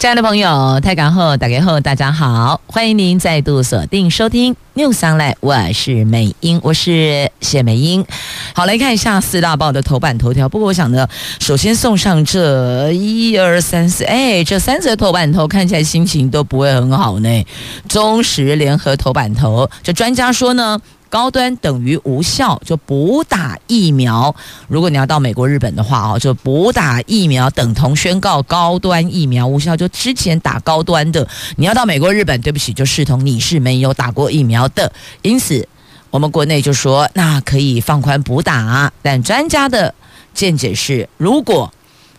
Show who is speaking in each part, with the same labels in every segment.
Speaker 1: 亲爱的朋友，泰港后打开后，大家好，欢迎您再度锁定收听 News Online，我是美英，我是谢美英。好，来看一下四大报的头版头条。不过，我想呢，首先送上这一二三四，哎，这三则头版头看起来心情都不会很好呢。中时联合头版头，这专家说呢。高端等于无效，就补打疫苗。如果你要到美国、日本的话哦，就补打疫苗等同宣告高端疫苗无效。就之前打高端的，你要到美国、日本，对不起，就视同你是没有打过疫苗的。因此，我们国内就说那可以放宽补打，但专家的见解是，如果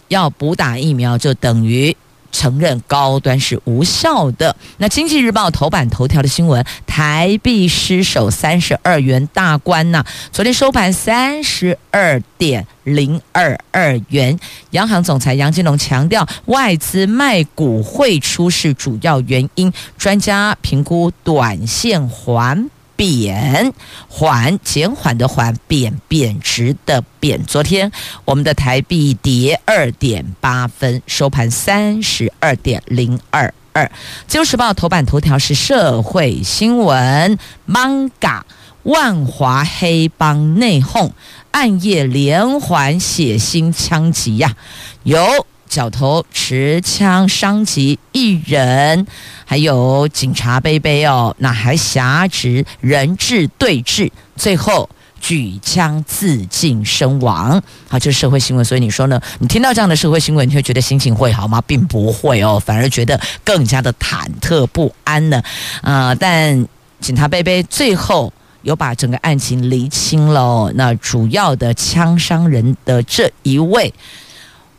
Speaker 1: 要补打疫苗，就等于。承认高端是无效的。那《经济日报》头版头条的新闻：台币失守三十二元大关呐、昨天收盘三十二点零二二元。央行总裁杨金龙强调，外资卖股汇出是主要原因，专家评估短线环。贬缓减缓的缓贬贬值的贬。昨天我们的台币跌二点八分，收盘三十二点零二二。自由时报头版头条是社会新闻：Manga 万华黑帮内讧，暗夜连环血腥枪击呀，有。角头持枪伤及一人，还有警察杯杯哦，那还挟持人质对峙，最后举枪自尽身亡。好，这是社会新闻，所以你说呢？你听到这样的社会新闻，你会觉得心情会好吗？并不会哦，反而觉得更加的忐忑不安呢。啊、但警察杯杯最后有把整个案情厘清了。那主要的枪伤人的这一位。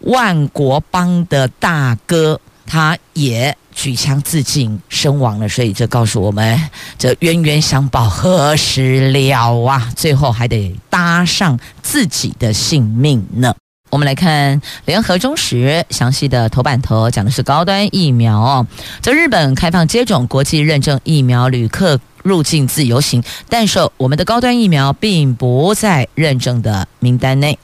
Speaker 1: 万国帮的大哥，他也举枪自尽身亡了，所以这告诉我们，这冤冤相报何时了啊？最后还得搭上自己的性命呢。我们来看联合中时详细的头版头，讲的是高端疫苗哦，在日本开放接种国际认证疫苗，旅客入境自由行，但是我们的高端疫苗并不在认证的名单内。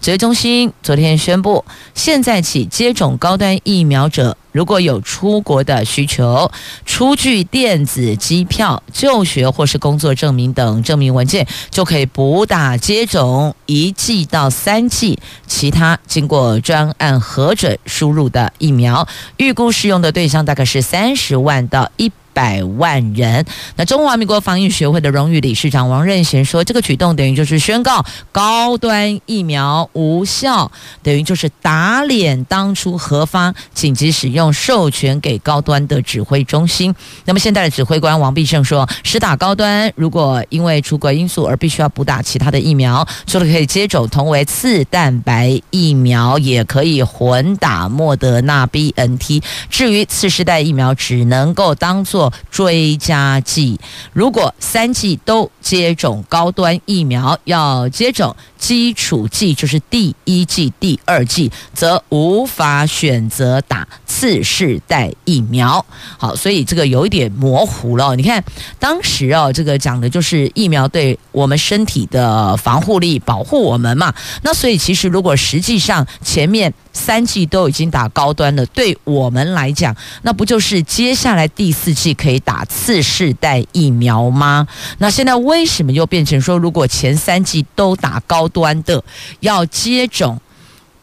Speaker 1: 指挥中心昨天宣布，现在起接种高端疫苗者，如果有出国的需求，出具电子机票、就学或是工作证明等证明文件，就可以补打接种一剂到三剂其他经过专案核准输入的疫苗。预估适用的对象大概是三十万到一百万人。那中华民国防疫学会的荣誉理事长王任贤说，这个举动等于就是宣告高端疫苗无效，等于就是打脸当初核发紧急使用授权给高端的指挥中心。那么现在的指挥官王必胜说，施打高端如果因为出国因素而必须要补打其他的疫苗，除了可以接种同为次蛋白疫苗，也可以混打莫德纳 BNT。至于次世代疫苗，只能够当做追加剂，如果三剂都接种高端疫苗，要接种基础剂，就是第一剂、第二剂，则无法选择打次世代疫苗。好，所以这个有一点模糊了。你看，当时哦，这个讲的就是疫苗对我们身体的防护力，保护我们嘛。那所以其实如果实际上前面三剂都已经打高端了，对我们来讲，那不就是接下来第四剂？可以打次世代疫苗吗？那现在为什么又变成说，如果前三季都打高端的，要接种？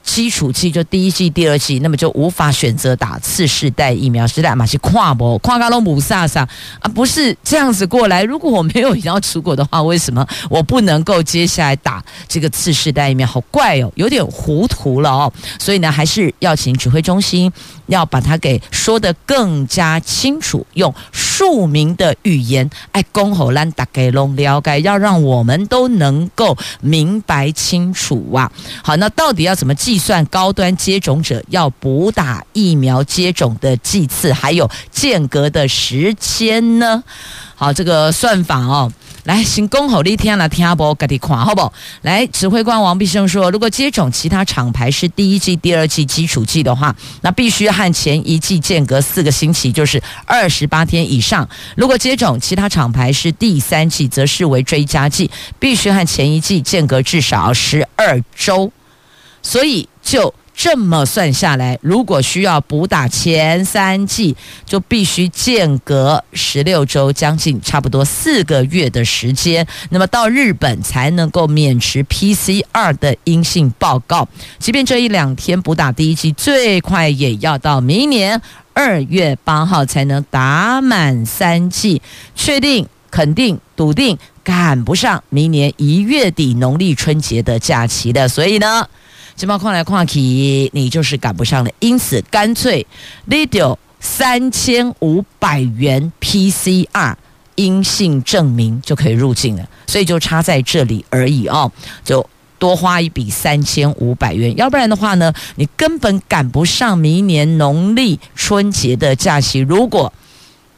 Speaker 1: 基础剂就第一季、第二季，那么就无法选择打次世代疫苗。是的，嘛是跨博跨加隆姆萨萨啊，不是这样子过来。如果我没有要出国的话，为什么我不能够接下来打这个次世代疫苗？好怪哦，有点糊涂了哦。所以呢，还是要请指挥中心要把它给说得更加清楚，用庶民的语言，哎，公侯兰大概拢了解，要让我们都能够明白清楚啊。好，那到底要怎么？计算高端接种者要补打疫苗接种的剂次，还有间隔的时间呢？好，这个算法哦，来，先恭候你听了听不？给你看好不？来，指挥官王必胜说，如果接种其他厂牌是第一剂、第二剂基础剂的话，那必须和前一剂间隔四个星期，就是二十八天以上；如果接种其他厂牌是第三剂，则视为追加剂，必须和前一剂间隔至少十二周。所以就。这么算下来，如果需要补打前三剂，就必须间隔十六周，将近差不多四个月的时间。那么到日本才能够免持 PCR 的阴性报告。即便这一两天补打第一剂，最快也要到明年二月八号才能打满三剂，确定、肯定、笃定赶不上明年一月底农历春节的假期的。所以呢。这帮看来看去，你就是赶不上了。因此，干脆你丢三千五百元 PCR 阴性证明就可以入境了。所以就差在这里而已哦，就多花一笔三千五百元。要不然的话呢，你根本赶不上明年农历春节的假期。如果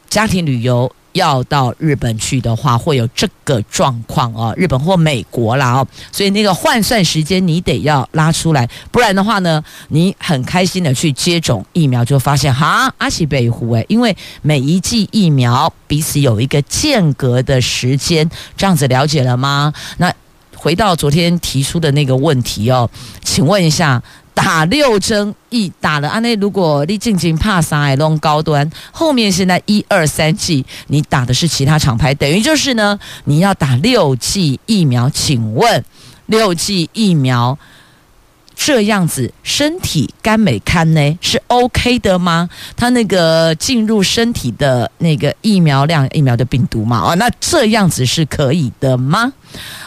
Speaker 1: 家庭旅游，要到日本去的话，会有这个状况哦，日本或美国啦哦，所以那个换算时间你得要拉出来，不然的话呢，你很开心的去接种疫苗，就发现哈阿西北湖诶，因为每一剂疫苗彼此有一个间隔的时间，这样子了解了吗？那回到昨天提出的那个问题哦，请问一下。打六针一打了，安内如果你进行帕萨艾隆高端，后面现在一二三剂，你打的是其他厂牌，等于就是呢，你要打六剂疫苗。请问六剂疫苗这样子，身体肝美堪呢？是 OK 的吗？它那个进入身体的那个疫苗量，疫苗的病毒嘛，哦，那这样子是可以的吗？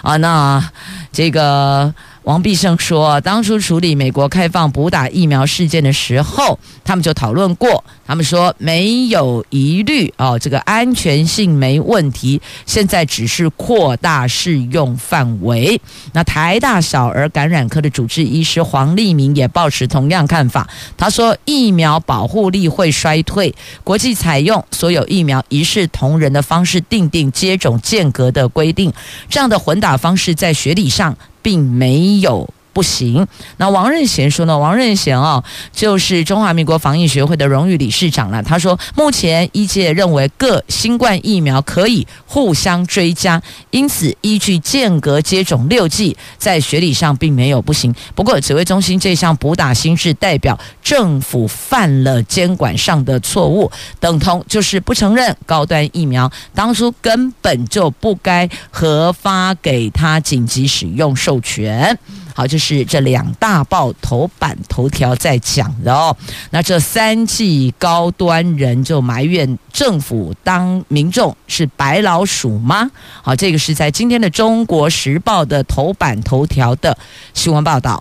Speaker 1: 啊，那这个。王必胜说，当初处理美国开放补打疫苗事件的时候，他们就讨论过，他们说没有疑虑哦，这个安全性没问题。现在只是扩大适用范围。那台大小儿感染科的主治医师黄立明也抱持同样看法。他说，疫苗保护力会衰退，国际采用所有疫苗一视同仁的方式订定接种间隔的规定，这样的混打方式在学理上。并没有不行。那王任贤说呢？王任贤啊，就是中华民国防疫学会的荣誉理事长了。他说，目前医界认为各新冠疫苗可以互相追加，因此依据间隔接种六剂，在学理上并没有不行。不过，指挥中心这项补打新制代表政府犯了监管上的错误，等同就是不承认高端疫苗当初根本就不该核发给他紧急使用授权。好，就是这两大报头版头条在讲的哦。那这三季高端人就埋怨政府当民众是白老鼠吗？好，这个是在今天的《中国时报》的头版头条的新闻报道。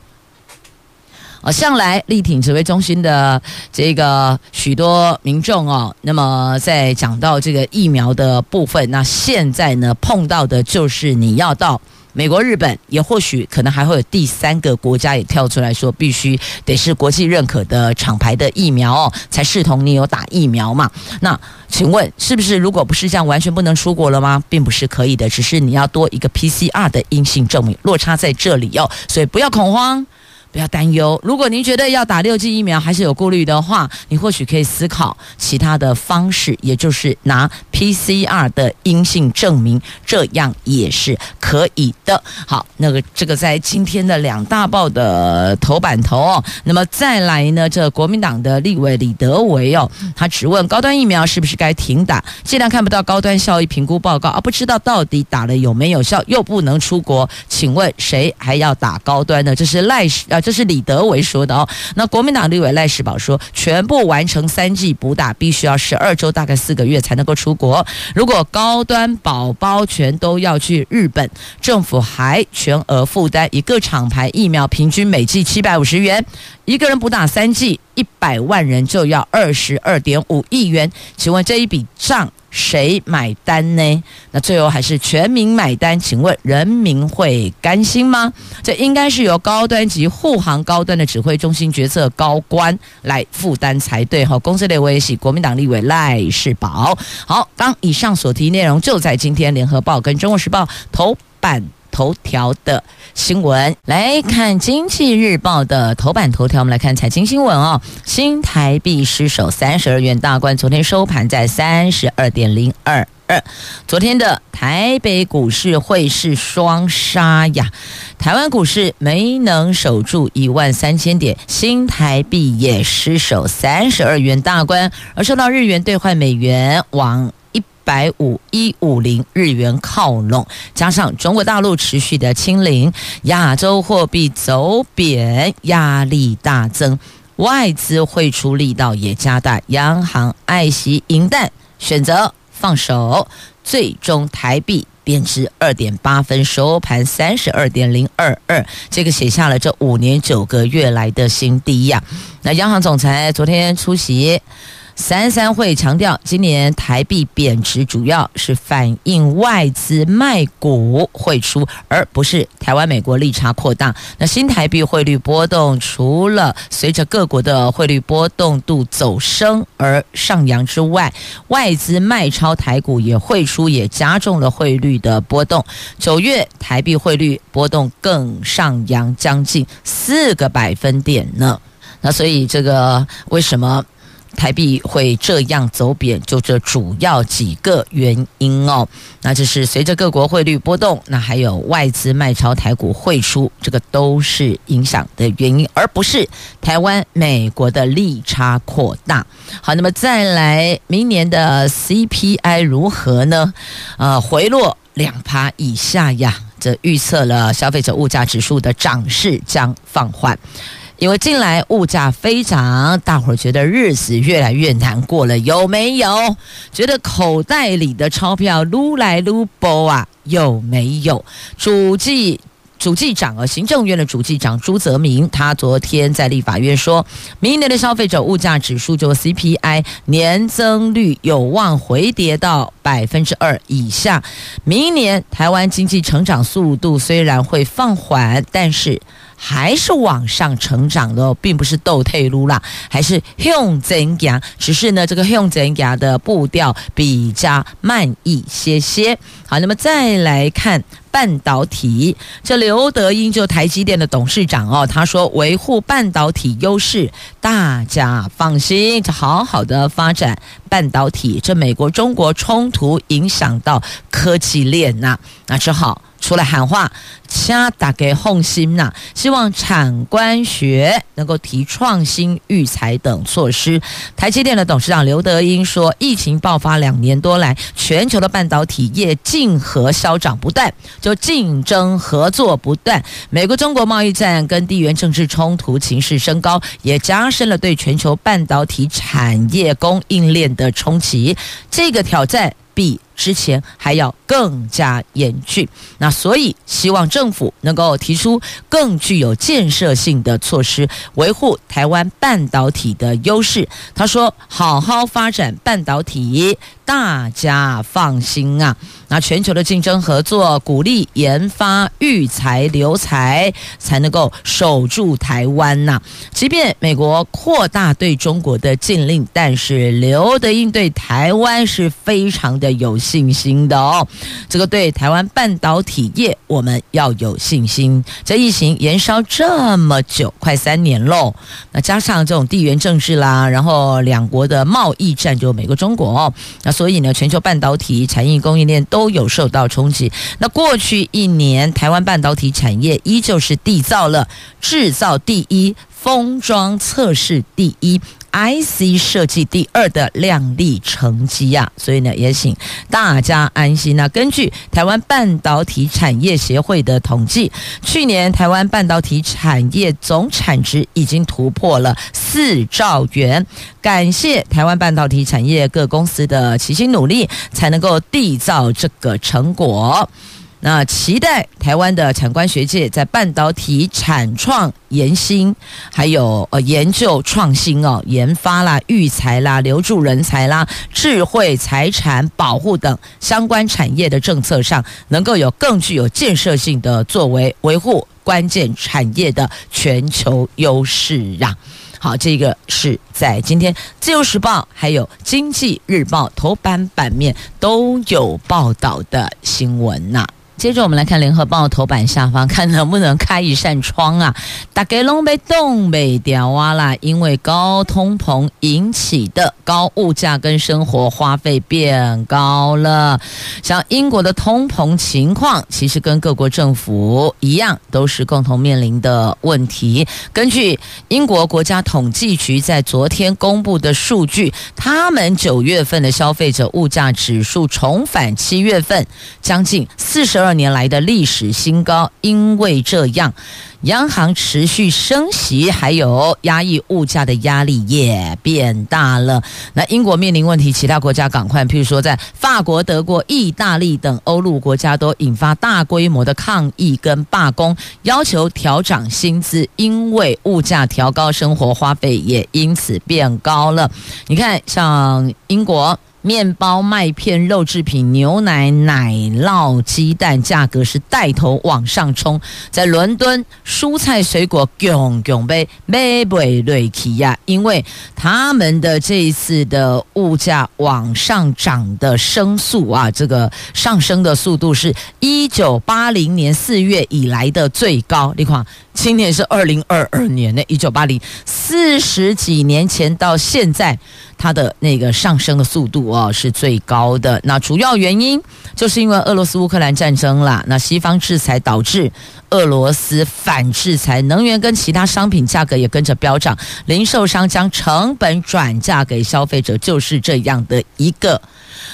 Speaker 1: 哦，向来力挺指挥中心的这个许多民众哦，那么在讲到这个疫苗的部分，那现在呢碰到的就是你要到。美国、日本也或许可能还会有第三个国家也跳出来说，必须得是国际认可的厂牌的疫苗哦，才视同你有打疫苗嘛。那请问是不是如果不是这样，完全不能出国了吗？并不是可以的，只是你要多一个 PCR 的阴性证明，落差在这里哦，所以不要恐慌。不要担忧，如果您觉得要打六剂疫苗还是有顾虑的话，你或许可以思考其他的方式，也就是拿 PCR 的阴性证明，这样也是可以的。好，那个这个在今天的两大报的头版头哦，那么再来呢，这国民党的立委李德维哦，他质问高端疫苗是不是该停打？既然看不到高端效益评估报告，而不知道到底打了有没有效，又不能出国，请问谁还要打高端呢？这是赖啊。这是李德维说的哦。那国民党立委赖世宝说，全部完成三剂补打，必须要十二周，大概四个月才能够出国。如果高端宝宝全都要去日本，政府还全额负担，一个厂牌疫苗平均每剂七百五十元，一个人补打三剂，一百万人就要二十二点五亿元。请问这一笔账？谁买单呢？那最后还是全民买单，请问人民会甘心吗？这应该是由高端及护航高端的指挥中心决策高官来负担才对。哈，公司列位是，国民党立委赖世宝。好，刚以上所提内容就在今天联合报跟中国时报头版头条的新闻。来看经济日报的头版头条，我们来看财经新闻哦。新台币失守三十二元大关，昨天收盘在三十二点零二。二，昨天的台北股市汇市双杀呀，台湾股市没能守住一万三千点，新台币也失守三十二元大关，而受到日元兑换美元往百五一五零日元靠拢，加上中国大陆持续的清零，亚洲货币走贬压力大增，外资汇出力道也加大，央行爱惜银弹，选择。放手，最终台币贬值二点八分，收盘三十二点零二二，这个写下了这五年九个月来的新低呀。那央行总裁昨天出席。三三会强调，今年台币贬值主要是反映外资卖股汇出，而不是台湾美国利差扩大。那新台币汇率波动，除了随着各国的汇率波动度走升而上扬之外，外资卖超台股也汇出，也加重了汇率的波动。九月台币汇率波动更上扬将近四个百分点呢。那所以这个为什么？台币会这样走贬，就这主要几个原因哦。那就是随着各国汇率波动，那还有外资卖超台股汇出，这个都是影响的原因，而不是台湾美国的利差扩大。好，那么再来，明年的 CPI 如何呢？呃，回落两趴以下呀，这预测了消费者物价指数的涨势将放缓。因为近来物价飞涨，大伙儿觉得日子越来越难过了，有没有？觉得口袋里的钞票撸来撸薄啊，有没有？主计主计长啊，行政院的主计长朱泽民，他昨天在立法院说，明年的消费者物价指数就 CPI 年增率有望回跌到百分之二以下。明年台湾经济成长速度虽然会放缓，但是。还是往上成长的，并不是倒退路啦，还是向前行。只是呢，这个向前行的步调比较慢一些些。好，那么再来看半导体，这刘德英就台积电的董事长哦，他说维护半导体优势，大家放心，就好好的发展半导体。这美国中国冲突影响到科技链呐，那只好。出来喊话，掐打给红心呐，希望产官学能够提创新育才等措施。台积电的董事长刘德英说，疫情爆发两年多来，全球的半导体业竞合消长不断，就竞争合作不断。美国中国贸易战跟地缘政治冲突情势升高，也加深了对全球半导体产业供应链的冲击。这个挑战比之前还要更加严峻，那所以希望政府能够提出更具有建设性的措施，维护台湾半导体的优势。他说：“好好发展半导体，大家放心啊。那全球的竞争合作，鼓励研发育才留才，才能够守住台湾呐。即便美国扩大对中国的禁令，但是刘德音对台湾是非常的有。”信心的哦，这个对台湾半导体业我们要有信心。这疫情延烧这么久，快三年喽，那加上这种地缘政治啦，然后两国的贸易战，就美国、中国哦，那所以呢，全球半导体产业供应链都有受到冲击。那过去一年，台湾半导体产业依旧是缔造了制造第一、封装测试第一。IC 设计第二的亮丽成绩呀，所以呢，也请大家安心。那根据台湾半导体产业协会的统计，去年台湾半导体产业总产值已经突破了四兆元。感谢台湾半导体产业各公司的齐心努力，才能够缔造这个成果。那期待台湾的产官学界在半导体产创研新，还有呃研究创新哦，研发啦、育才啦、留住人才啦、智慧财产保护等相关产业的政策上，能够有更具有建设性的作为，维护关键产业的全球优势啊。好，这个是在今天《自由时报》还有《经济日报》头版版面都有报道的新闻呐、啊。接着我们来看《联合报》头版下方，看能不能开一扇窗啊！大家拢被冻未条啊啦，因为高通膨引起的高物价跟生活花费变高了。像英国的通膨情况，其实跟各国政府一样，都是共同面临的问题。根据英国国家统计局在昨天公布的数据，他们九月份的消费者物价指数重返七月份将近四十。二年来的历史新高，因为这样，央行持续升息，还有压抑物价的压力也变大了。那英国面临问题，其他国家赶快，譬如说在法国、德国、意大利等欧陆国家都引发大规模的抗议跟罢工，要求调涨薪资，因为物价调高，生活花费也因此变高了。你看，像英国。面包、麦片、肉制品、牛奶、奶酪、鸡蛋价格是带头往上冲。在伦敦，蔬菜水果囧囧被买不瑞奇呀，因为他们的这一次的物价往上涨的升速啊，这个上升的速度是一九八零年四月以来的最高。你看，今年是二零二二年的一九八零，四十几年前到现在。它的那个上升的速度哦是最高的，那主要原因就是因为俄罗斯乌克兰战争啦，那西方制裁导致俄罗斯反制裁，能源跟其他商品价格也跟着飙涨，零售商将成本转嫁给消费者，就是这样的一个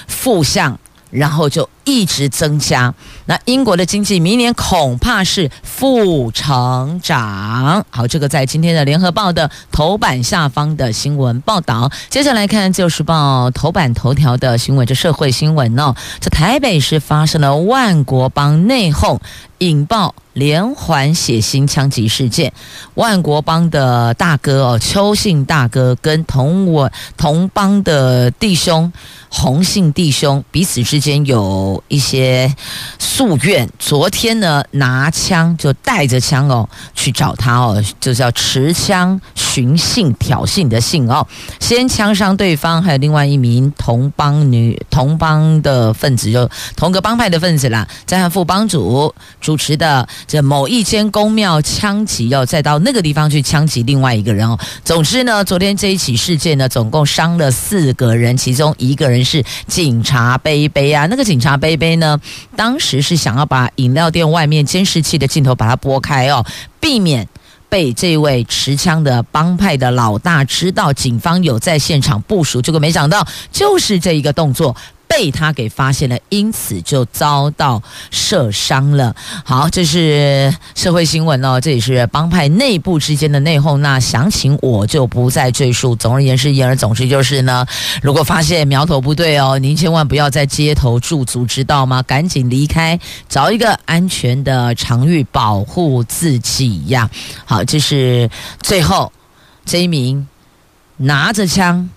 Speaker 1: 负向。然后就一直增加，那英国的经济明年恐怕是负成长。好，这个在今天的联合报的头版下方的新闻报道。接下来看《旧时报》头版头条的新闻，这社会新闻哦，这台北市发生了万国帮内讧，引爆连环血腥枪击事件。万国帮的大哥哦，邱姓大哥跟同我同帮的弟兄。洪姓弟兄彼此之间有一些夙怨。昨天呢，拿枪就带着枪哦去找他哦，就叫持枪寻衅挑衅的衅哦，先枪伤对方，还有另外一名同帮女同帮的分子，就同个帮派的分子啦，在和副帮主主持的这某一间宫庙枪击哦，再到那个地方去枪击另外一个人哦。总之呢，昨天这一起事件呢，总共伤了四个人，其中一个人。是警察杯杯啊，那个警察杯杯呢，当时是想要把饮料店外面监视器的镜头把它拨开哦，避免被这位持枪的帮派的老大知道警方有在现场部署，结果没想到就是这一个动作。被他给发现了，因此就遭到射伤了。好，这是社会新闻哦，这也是帮派内部之间的内讧。那详情我就不再赘述。总而言之，言而总之就是呢，如果发现苗头不对哦，您千万不要在街头驻足，知道吗？赶紧离开，找一个安全的场域保护自己呀。好，这是最后这一名拿着枪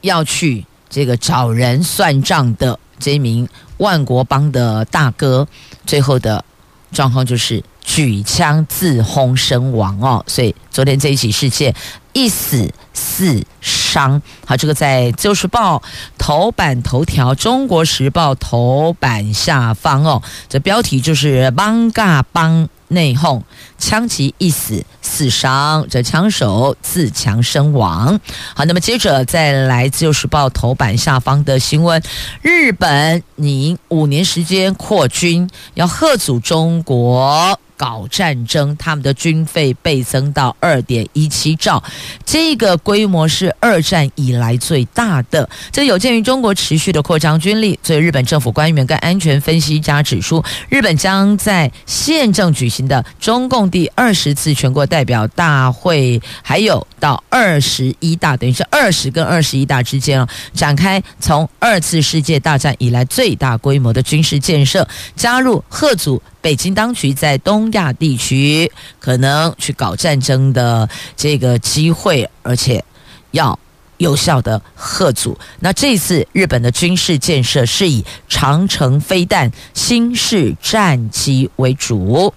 Speaker 1: 要去。这个找人算账的这名万国帮的大哥，最后的状况就是举枪自轰身亡哦。所以昨天这一起事件，一死四伤。好，这个在《自由时报》头版头条，《中国时报》头版下方哦。这标题就是“帮嘎帮”。内讧，枪击一死四伤，这枪手自强身亡。好，那么接着再来自由时报头版下方的新闻：日本拟五年时间扩军，要吓阻中国搞战争，他们的军费倍增到二点一七兆，这个规模是二战以来最大的。这有鉴于中国持续的扩张军力，所以日本政府官员跟安全分析家指出，日本将在现正举行的中共第二十次全国代表大会，还有到二十一大，等于是二十跟二十一大之间，展开从二次世界大战以来最大规模的军事建设，加入贺组北京当局在东亚地区可能去搞战争的这个机会，而且要有效的吓阻。那这次日本的军事建设是以长城飞弹、新式战机为主。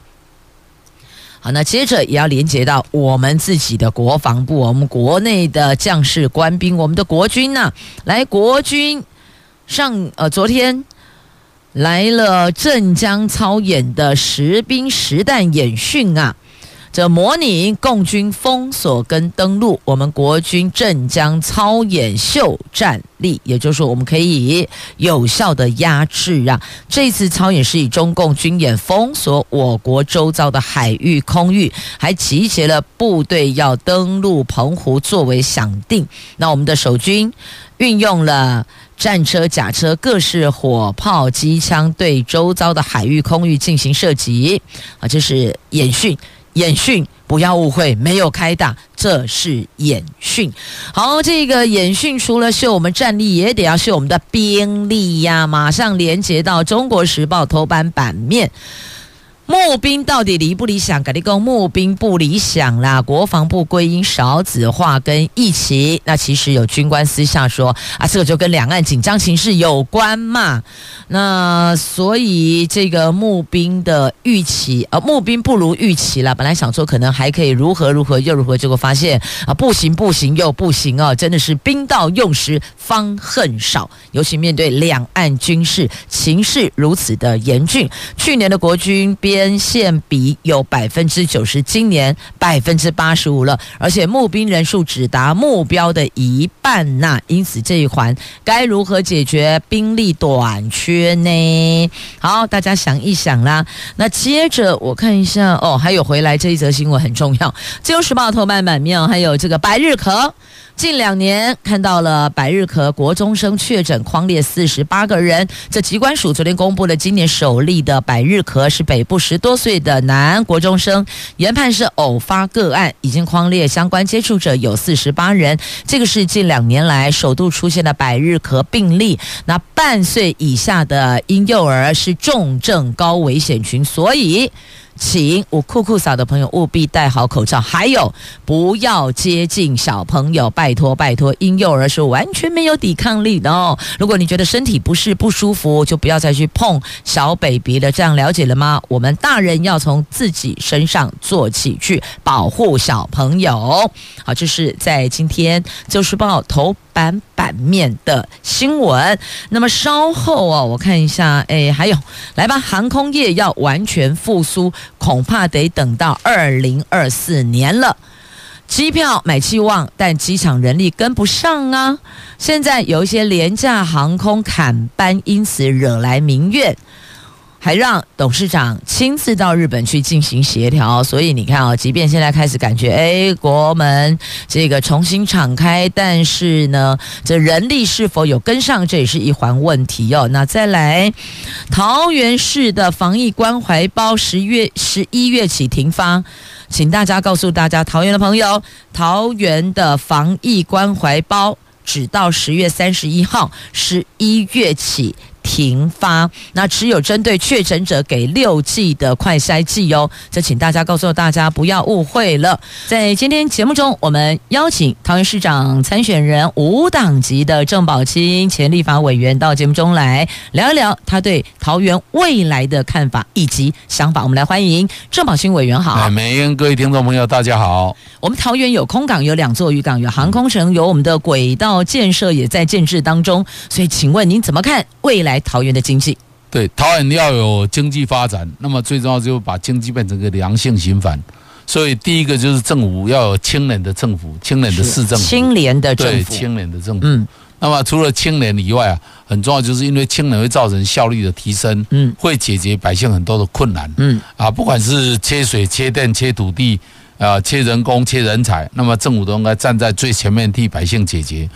Speaker 1: 好，那接着也要连接到我们自己的国防部，我们国内的将士官兵，我们的国军呢、来国军上呃昨天。来了镇江操演的实兵实弹演训啊，这模拟共军封锁跟登陆，我们国军镇江操演秀战力，也就是说我们可以有效的压制啊。这次操演是以中共军演封锁我国周遭的海域空域，还集结了部队要登陆澎湖作为响定。那我们的守军运用了。战车、甲车、各式火炮、机枪对周遭的海域空域进行射击啊，这是演训。演训不要误会，没有开打，这是演训。好，这个演训除了秀我们战力，也得要秀我们的兵力呀。马上连接到《中国时报》头版版面。募兵到底理不理想？赶紧讲募兵不理想啦！国防部归因少子化跟疫情，那其实有军官私下说啊，这个就跟两岸紧张情势有关嘛。那所以这个募兵的预期，呃，募兵不如预期了。本来想说可能还可以如何如何又如何，结果发现啊，不行不行又不行哦，真的是兵到用时方恨少。尤其面对两岸军事情势如此的严峻，去年的国军编跟现比有百分之九十，今年百分之八十五了，而且募兵人数只达目标的一半呐、啊。因此这一环该如何解决兵力短缺呢？好，大家想一想啦。那接着我看一下哦，还有回来这一则新闻很重要，《自由时报》头版版面还有这个百日咳。近两年看到了百日咳国中生确诊框列四十八个人，这疾管署昨天公布了今年首例的百日咳是北部十多岁的男国中生，研判是偶发个案，已经框列相关接触者有四十八人，这个是近两年来首度出现的百日咳病例。那半岁以下的婴幼儿是重症高危险群，所以。请我酷酷嫂的朋友务必戴好口罩，还有不要接近小朋友，拜托拜托，婴幼儿是完全没有抵抗力的哦。如果你觉得身体不适不舒服，就不要再去碰小 baby 了。这样了解了吗？我们大人要从自己身上做起，去保护小朋友。好，这是在今天《自由时报》头版版面的新闻。那么稍后哦，我看一下，哎，还有，来吧，航空业要完全复苏。恐怕得等到二零二四年了。机票买气旺，但机场人力跟不上啊！现在有一些廉价航空砍班，因此惹来民怨。还让董事长亲自到日本去进行协调，所以你看啊，即便现在开始感觉哎，国门这个重新敞开，但是呢，这人力是否有跟上，这也是一环问题哦。那再来，桃园市的防疫关怀包十月十一月起停发，请大家告诉大家，桃园的朋友，桃园的防疫关怀包只到十月三十一号，十一月起。停发，那只有针对确诊者给六剂的快筛剂哦。这请大家告诉大家不要误会了。在今天节目中，我们邀请桃园市长参选人无党籍的郑宝清前立法委员到节目中来聊一聊他对桃园未来的看法以及想法。我们来欢迎郑宝清委员好。
Speaker 2: 各位听众朋友大家好。
Speaker 1: 我们桃园有空港，有两座渔港，有航空城，有我们的轨道建设也在建制当中。所以，请问您怎么看未来？来桃园的经济，
Speaker 2: 对桃园要有经济发展，那么最重要就是把经济变成个良性循环。所以第一个就是政府要有清廉的政府，清廉的市政府，
Speaker 1: 清廉的政府，
Speaker 2: 对，清廉的政府。嗯，那么除了清廉以外啊，很重要就是因为清廉会造成效率的提升，嗯，会解决百姓很多的困难，嗯，啊，不管是缺水、缺电、缺土地。啊，缺人工、缺人才，那么政府都应该站在最前面替百姓解决。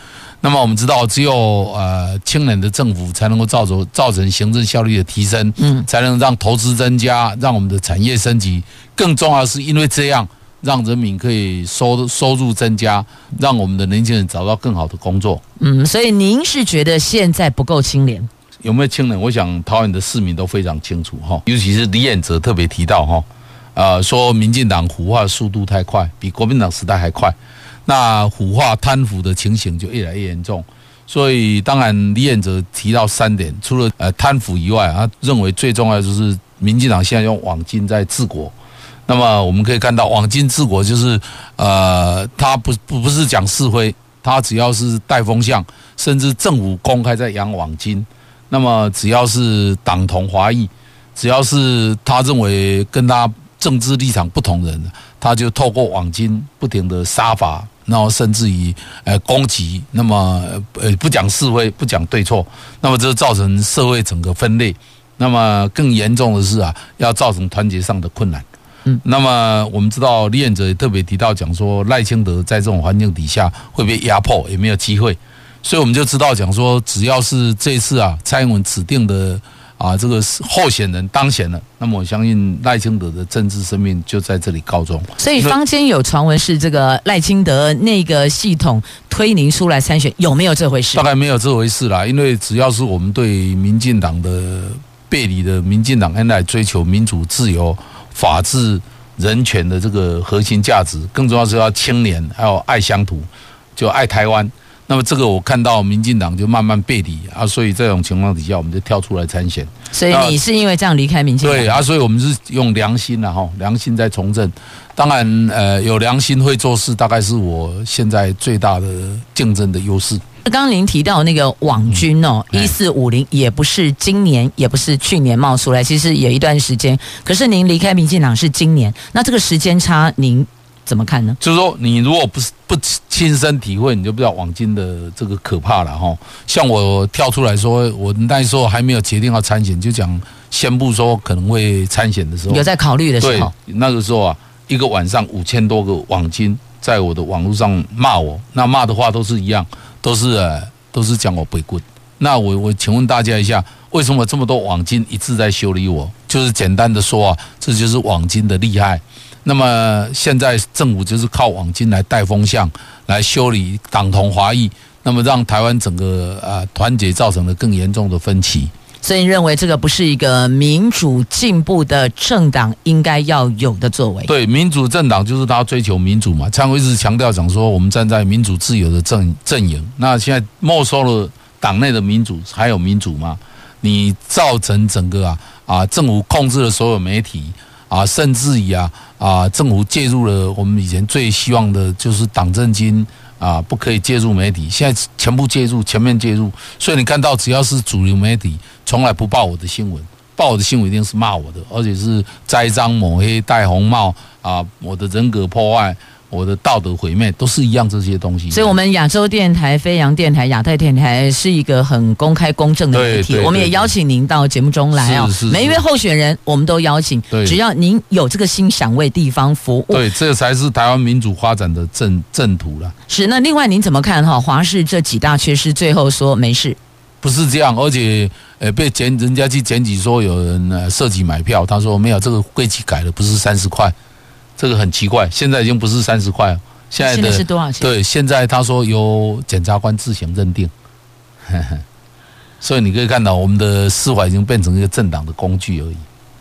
Speaker 2: 那么我们知道，只有呃清廉的政府才能够造成造成行政效率的提升，嗯，才能让投资增加，让我们的产业升级。更重要的是，因为这样让人民可以收收入增加，让我们的年轻人找到更好的工作。
Speaker 1: 嗯，所以您是觉得现在不够清廉？
Speaker 2: 有没有清廉？我想桃园的市民都非常清楚哈，尤其是李彦哲特别提到哈。呃，说民进党腐化速度太快，比国民党时代还快，那腐化贪腐的情形就越来越严重。所以，当然李彦哲提到三点，除了呃贪腐以外，他认为最重要就是民进党现在用网军在治国。那么我们可以看到，网军治国就是呃，他不不不是讲是非，他只要是带风向，甚至政府公开在养网军，那么只要是党同华异，只要是他认为跟他。政治立场不同人，他就透过网军不停的杀伐，然后甚至于呃攻击，那么呃不讲是非，不讲对错，那么这造成社会整个分裂，那么更严重的是啊，要造成团结上的困难。嗯，那么我们知道李彦哲也特别提到讲说赖清德在这种环境底下会被压迫，也没有机会，所以我们就知道讲说，只要是这次啊，蔡英文指定的。啊，这个候选人当选了，那么我相信赖清德的政治生命就在这里告终。
Speaker 1: 所以坊间有传闻是这个赖清德那个系统推您出来参选，有没有这回事？
Speaker 2: 大概没有这回事啦，因为只要是我们对民进党的背离的民进党，现在追求民主、自由、法治、人权的这个核心价值，更重要是要清廉，还有爱乡土，就爱台湾。那么这个我看到民进党就慢慢背离啊，所以这种情况底下，我们就跳出来参选。
Speaker 1: 所以你是因为这样离开民进党？
Speaker 2: 对啊，所以我们是用良心了，哈，良心在从政。当然，呃，有良心会做事，大概是我现在最大的竞争的优势。
Speaker 1: 刚刚您提到那个网军哦，一四五零也不是今年，也不是去年冒出来，其实有一段时间。可是您离开民进党是今年，那这个时间差您？怎么看呢？
Speaker 2: 就是说，你如果不是不亲身体会，你就不知道网金的这个可怕了哈。像我跳出来说，我那时候还没有决定要参选，就讲宣布说可能会参选的时候，
Speaker 1: 有在考虑的时候，
Speaker 2: 对，那个时候啊，一个晚上五千多个网金在我的网络上骂我，那骂的话都是一样，都是呃，都是讲我背棍。那我我请问大家一下，为什么这么多网金一直在修理我？就是简单的说啊，这就是网金的厉害。那么现在政府就是靠网军来带风向，来修理党同华裔，那么让台湾整个啊团结造成了更严重的分歧。
Speaker 1: 所以你认为这个不是一个民主进步的政党应该要有的作为？
Speaker 2: 对，民主政党就是他追求民主嘛。蔡英文一直强调讲说，我们站在民主自由的阵阵营。那现在没收了党内的民主，还有民主吗？你造成整个啊啊政府控制了所有媒体。啊，甚至于啊啊，政府介入了，我们以前最希望的就是党政军啊，不可以介入媒体，现在全部介入，全面介入。所以你看到，只要是主流媒体，从来不报我的新闻，报我的新闻一定是骂我的，而且是栽赃抹黑、戴红帽啊，我的人格破坏。我的道德毁灭都是一样这些东西，
Speaker 1: 所以，我们亚洲电台、飞扬电台、亚太电台是一个很公开公正的媒体。我们也邀请您到节目中来哦。每一位候选人，我们都邀请，只要您有这个心，想为地方服务，
Speaker 2: 对，这才是台湾民主发展的正正途了。
Speaker 1: 是，那另外您怎么看哈？华视这几大缺失，最后说没事，
Speaker 2: 不是这样，而且呃被检人家去检举说有人呃设计买票，他说没有，这个规矩改了，不是三十块。这个很奇怪，现在已经不是三十块了，现在的
Speaker 1: 现在是多少钱？
Speaker 2: 对，现在他说由检察官自行认定，呵呵，所以你可以看到我们的司法已经变成一个政党的工具而已。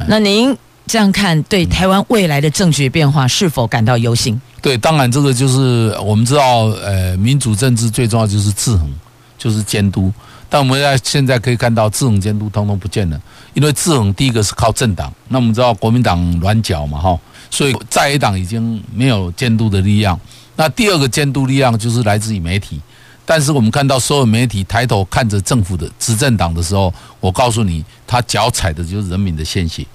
Speaker 1: 那您这样看，对台湾未来的政局变化是否感到忧心？
Speaker 2: 对，当然这个就是我们知道，呃，民主政治最重要就是制衡，就是监督。但我们在现在可以看到，制衡监督通通不见了，因为制衡第一个是靠政党，那我们知道国民党软脚嘛，哈。所以在野党已经没有监督的力量。那第二个监督力量就是来自于媒体。但是我们看到所有媒体抬头看着政府的执政党的时候，我告诉你，他脚踩的就是人民的鲜血。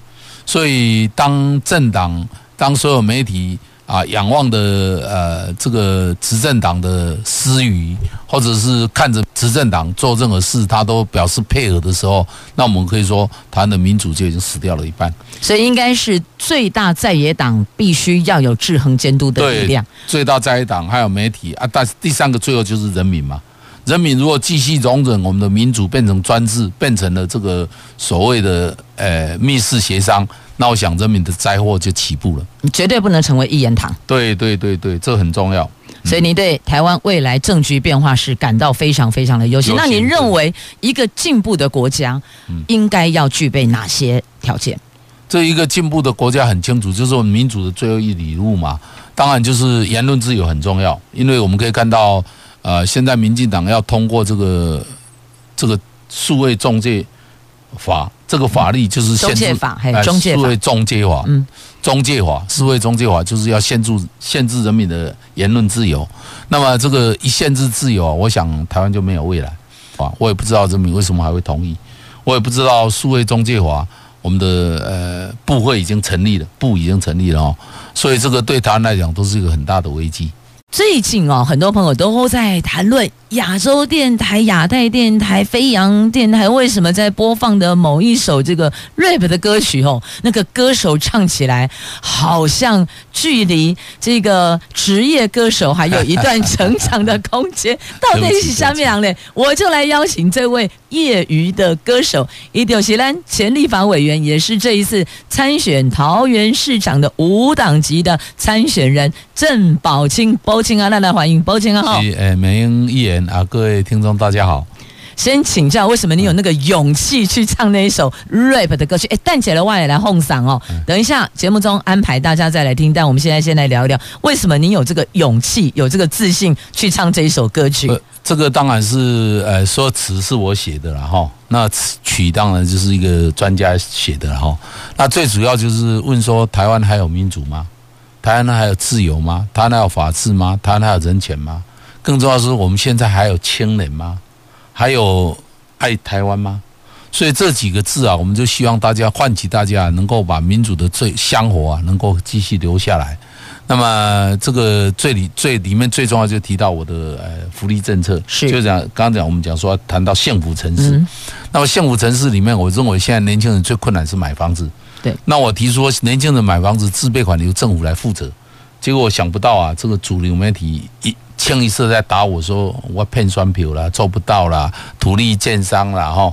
Speaker 2: 所以当政党当所有媒体啊仰望的呃这个执政党的私语，或者是看着执政党做任何事，他都表示配合的时候，那我们可以说，台湾的民主就已经死掉了一半。
Speaker 1: 所以应该是最大在野党必须要有制衡监督的力量。
Speaker 2: 最大在野党还有媒体啊，但是第三个最后就是人民嘛。人民如果继续容忍我们的民主变成专制，变成了这个所谓的呃密室协商，那我想人民的灾祸就起步了。
Speaker 1: 你绝对不能成为一言堂。
Speaker 2: 对对对对，这很重要。
Speaker 1: 所以您对台湾未来政局变化是感到非常非常的忧心。那您认为一个进步的国家应该要具备哪些条件？
Speaker 2: 这一个进步的国家很清楚，就是我们民主的最后一里路嘛。当然就是言论自由很重要，因为我们可以看到。呃，现在民进党要通过这个这个数位中介法，这个法律就是限制，法，还有中介法，数位中介法，嗯，中介法，数位中介法就是要限制限制人民的言论自由。那么这个一限制自由，我想台湾就没有未来啊！我也不知道人民为什么还会同意，我也不知道数位中介法，我们的呃部会已经成立了，部已经成立了哦，所以这个对台湾来讲都是一个很大的危机。
Speaker 1: 最近哦，很多朋友都在谈论亚洲电台、亚太电台、飞扬电台为什么在播放的某一首这个 rap 的歌曲哦，那个歌手唱起来好像距离这个职业歌手还有一段成长的空间，到底是什么样呢？我就来邀请这位业余的歌手，伊丢西兰前立法委员，也是这一次参选桃园市长的无党籍的参选人郑宝清。宝清啊，来来欢迎宝清啊！好，
Speaker 2: 诶，美英议员啊，各位听众大家好。
Speaker 1: 先请教，为什么你有那个勇气去唱那一首 rap 的歌曲？诶，蛋姐的话也来哄嗓哦。等一下节目中安排大家再来听，但我们现在先来聊一聊，为什么你有这个勇气、有这个自信去唱这一首歌曲？
Speaker 2: 这个当然是呃，说词是我写的了哈，那曲当然就是一个专家写的了哈。那最主要就是问说，台湾还有民主吗？台湾还有自由吗？台湾还有法治吗？台湾还有人权吗？更重要的是，我们现在还有亲人吗？还有爱台湾吗？所以这几个字啊，我们就希望大家唤起大家，能够把民主的最香火啊，能够继续留下来。那么这个最里最里面最重要就提到我的呃福利政策，是就讲刚刚讲我们讲说谈到幸福城市，那么幸福城市里面，我认为现在年轻人最困难是买房子。
Speaker 1: 对，
Speaker 2: 那我提出年轻人买房子自备款由政府来负责，结果我想不到啊，这个主流媒体一清一色在打我说我骗选票了，做不到了，土地建商了哈。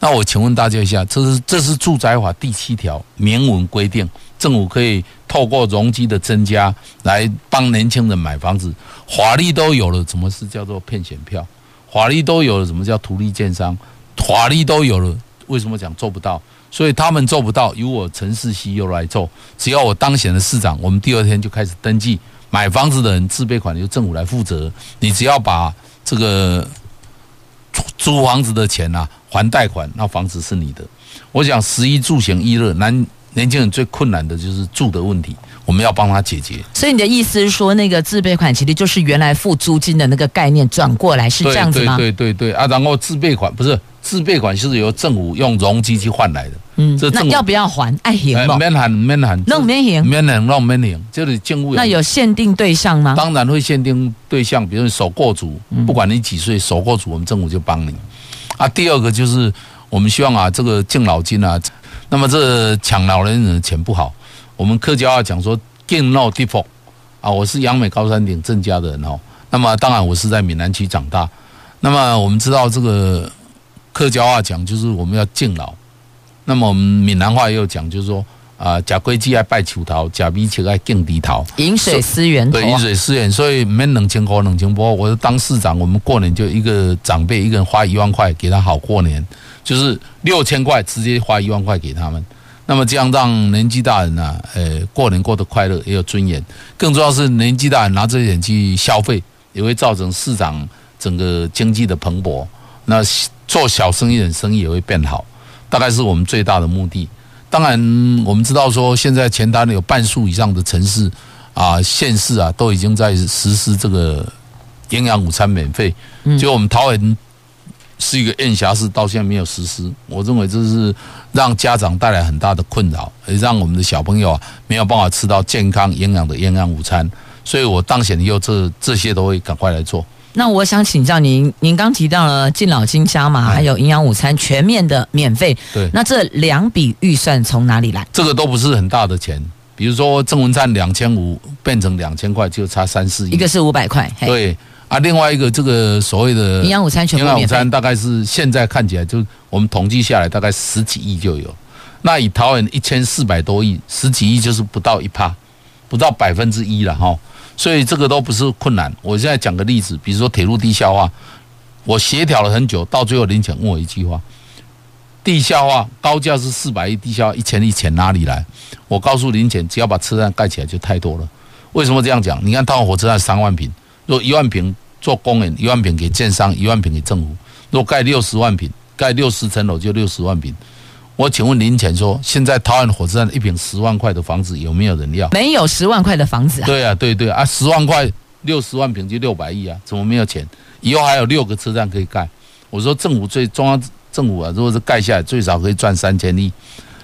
Speaker 2: 那我请问大家一下，这是这是住宅法第七条明文规定，政府可以透过容积的增加来帮年轻人买房子，法律都有了，怎么是叫做骗选票？法律都有了，什么叫土地建商？法律都有了，为什么讲做不到？所以他们做不到，由我陈世熙又来做。只要我当选了市长，我们第二天就开始登记买房子的人自备款由政府来负责。你只要把这个租房子的钱啊还贷款，那房子是你的。我想十一住行一乐，男年轻人最困难的就是住的问题，我们要帮他解决。
Speaker 1: 所以你的意思是说，那个自备款其实就是原来付租金的那个概念转过来是这样子吗？
Speaker 2: 对对对对啊，然后自备款不是自备款，是由政府用容积去换来的。
Speaker 1: 嗯，那要不要还？爱行吗？
Speaker 2: 免还，免还，
Speaker 1: 弄免行，
Speaker 2: 免还，弄免行，就是政府。
Speaker 1: 那有限定对象吗？
Speaker 2: 当然会限定对象，比如首购族，不管你几岁，首购族我们政府就帮你。啊，第二个就是我们希望啊，这个敬老金啊，那么这抢老年人的钱不好。我们客家话讲说敬老地方啊，我是杨美高山顶郑家的人哦。那么当然我是在闽南区长大。那么我们知道这个客家话讲就是我们要敬老。那么我们闽南话也有讲，就是说啊，假规矩爱拜求桃，假米切爱敬地桃，
Speaker 1: 饮水思源头，
Speaker 2: 对，饮水思源，所以没冷清锅冷清波。我当市长，我们过年就一个长辈一个人花一万块给他好过年，就是六千块直接花一万块给他们。那么这样让年纪大人呐、啊，呃，过年过得快乐也有尊严。更重要是年纪大人拿这些钱去消费，也会造成市长整个经济的蓬勃。那做小生意人生意也会变好。大概是我们最大的目的。当然，我们知道说，现在全台有半数以上的城市啊、县市啊，都已经在实施这个营养午餐免费。就我们桃园是一个燕辖市，到现在没有实施。我认为这是让家长带来很大的困扰，也让我们的小朋友啊没有办法吃到健康营养的营养午餐。所以我当选以后，这这些都会赶快来做。
Speaker 1: 那我想请教您，您刚提到了敬老金加码，还有营养午餐全面的免费。
Speaker 2: 对，
Speaker 1: 那这两笔预算从哪里来？
Speaker 2: 这个都不是很大的钱，比如说郑文灿两千五变成两千块，就差三四亿。
Speaker 1: 一个是五百块，
Speaker 2: 对啊，另外一个这个所谓的
Speaker 1: 营养午餐全部免费，营养午餐
Speaker 2: 大概是现在看起来就我们统计下来大概十几亿就有。那以桃园一千四百多亿，十几亿就是不到一趴，不到百分之一了哈。所以这个都不是困难。我现在讲个例子，比如说铁路地下化，我协调了很久，到最后林前问我一句话：地下化高价是四百亿，地下化一千亿钱哪里来？我告诉林前，只要把车站盖起来就太多了。为什么这样讲？你看桃园火车站三万平，若一万平做工人，一万平给建商，一万平给政府。若盖六十万平，盖六十层楼就六十万平。我请问林前说，现在桃园火车站一坪十万块的房子有没有人要？
Speaker 1: 没有十万块的房子啊。
Speaker 2: 对啊，对对啊，十万块六十万坪就六百亿啊，怎么没有钱？以后还有六个车站可以盖。我说政府最中央政府啊，如果是盖下来，最少可以赚三千亿。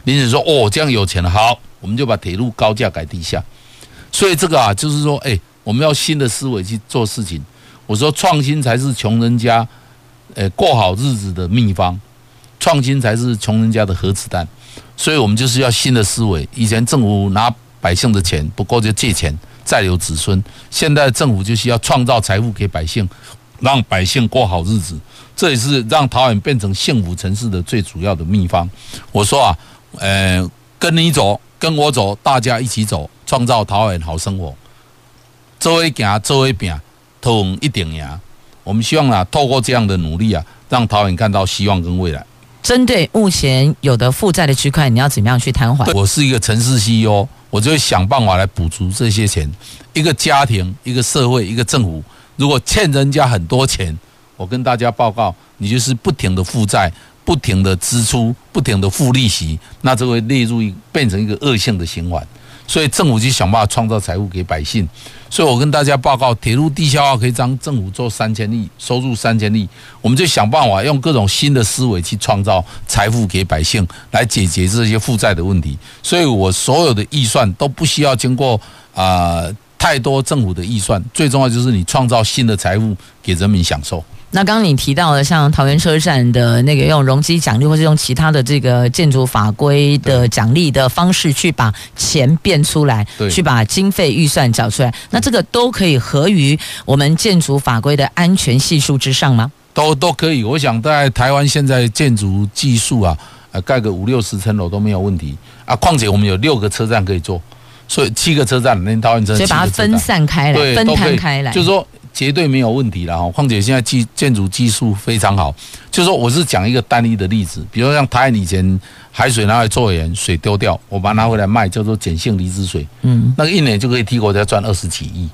Speaker 2: 林前说哦，这样有钱了，好，我们就把铁路高架改地下。所以这个啊，就是说，哎，我们要新的思维去做事情。我说创新才是穷人家，呃，过好日子的秘方。创新才是穷人家的核子弹，所以我们就是要新的思维。以前政府拿百姓的钱不够就借钱再留子孙，现在政府就是要创造财富给百姓，让百姓过好日子。这也是让桃园变成幸福城市的最主要的秘方。我说啊，呃，跟你走，跟我走，大家一起走，创造桃园好生活。做一行，做一饼，桃园一定赢。我们希望啊，透过这样的努力啊，让桃园看到希望跟未来。
Speaker 1: 针对目前有的负债的区块，你要怎么样去摊还？
Speaker 2: 我是一个城市 CEO，我就会想办法来补足这些钱。一个家庭、一个社会、一个政府，如果欠人家很多钱，我跟大家报告，你就是不停的负债、不停的支出、不停的付利息，那就会列入变成一个恶性的循环。所以政府就想办法创造财富给百姓。所以我跟大家报告，铁路地下化可以让政府做三千亿，收入三千亿，我们就想办法用各种新的思维去创造财富给百姓，来解决这些负债的问题。所以我所有的预算都不需要经过啊、太多政府的预算，最重要就是你创造新的财富给人民享受。
Speaker 1: 那刚刚你提到的，像桃园车站的那个用容积奖励，或是用其他的这个建筑法规的奖励的方式，去把钱变出来，去把经费预算找出来，那这个都可以合于我们建筑法规的安全系数之上吗？
Speaker 2: 都都可以。我想在台湾现在建筑技术啊，呃，盖个五六十层楼都没有问题啊。况且我们有六个车站可以做，所以七个车站，那桃园车站，
Speaker 1: 所以把它分散开来，分摊开来，
Speaker 2: 就是说。绝对没有问题了哈，况且现在技建筑技术非常好，就是说我是讲一个单一的例子，比如像台湾以前海水拿来做盐，水丢掉，我把它拿回来卖，叫做碱性离子水，嗯，那个一年就可以替国家赚二十几亿。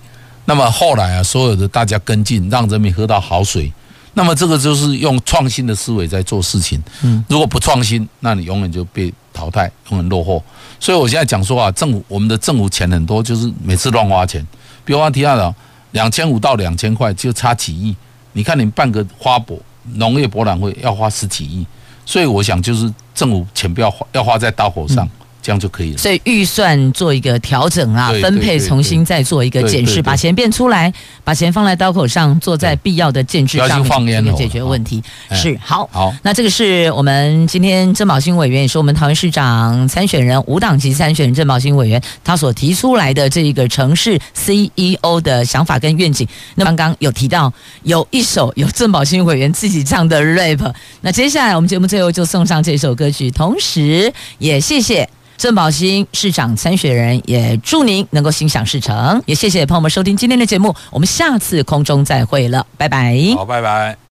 Speaker 2: 那么后来啊，所有的大家跟进，让人民喝到好水，那么这个就是用创新的思维在做事情。嗯，如果不创新，那你永远就被淘汰，永远落后。所以我现在讲说啊，政府我们的政府钱很多，就是每次乱花钱，比如我提到的。两千五到两千块就差几亿，你看你办个花博农业博览会要花十几亿，所以我想就是政府钱不要花，要花在刀口上。这样就可以了。
Speaker 1: 所以预算做一个调整啊，分配重新再做一个检视，把钱变出来，把钱放在刀口上，做在必要的建制上面，这个解决问题是好。好，那这个是我们今天郑宝新委员，也是我们桃园市长参选人无党籍参选人郑宝新委员他所提出来的这一个城市 CEO 的想法跟愿景。那刚刚有提到有一首有郑宝新委员自己唱的 rap，那接下来我们节目最后就送上这首歌曲，同时也谢谢。郑宝兴市长参选人，也祝您能够心想事成。也谢谢朋友们收听今天的节目，我们下次空中再会了，拜拜。
Speaker 2: 好，拜拜。